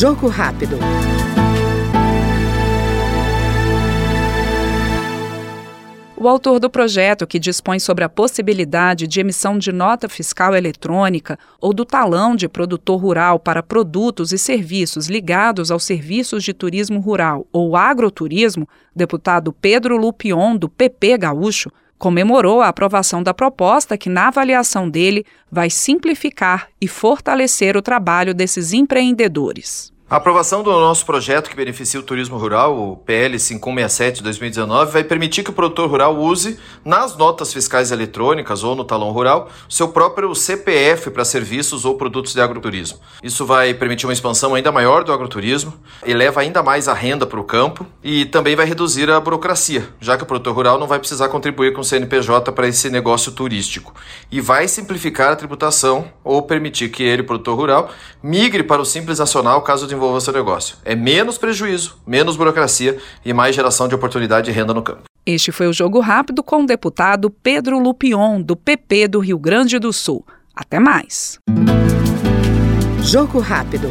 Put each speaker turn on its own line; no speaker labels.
Jogo rápido.
O autor do projeto, que dispõe sobre a possibilidade de emissão de nota fiscal eletrônica ou do talão de produtor rural para produtos e serviços ligados aos serviços de turismo rural ou agroturismo, deputado Pedro Lupion, do PP Gaúcho, comemorou a aprovação da proposta que, na avaliação dele, vai simplificar e fortalecer o trabalho desses empreendedores.
A aprovação do nosso projeto que beneficia o turismo rural, o PL 5167 de 2019, vai permitir que o produtor rural use nas notas fiscais eletrônicas ou no talão rural seu próprio CPF para serviços ou produtos de agroturismo. Isso vai permitir uma expansão ainda maior do agroturismo, eleva ainda mais a renda para o campo e também vai reduzir a burocracia, já que o produtor rural não vai precisar contribuir com o CNPJ para esse negócio turístico. E vai simplificar a tributação ou permitir que ele, produtor rural, migre para o Simples Nacional caso de desenvolva seu negócio. É menos prejuízo, menos burocracia e mais geração de oportunidade de renda no campo.
Este foi o Jogo Rápido com o deputado Pedro Lupion, do PP do Rio Grande do Sul. Até mais.
Jogo Rápido.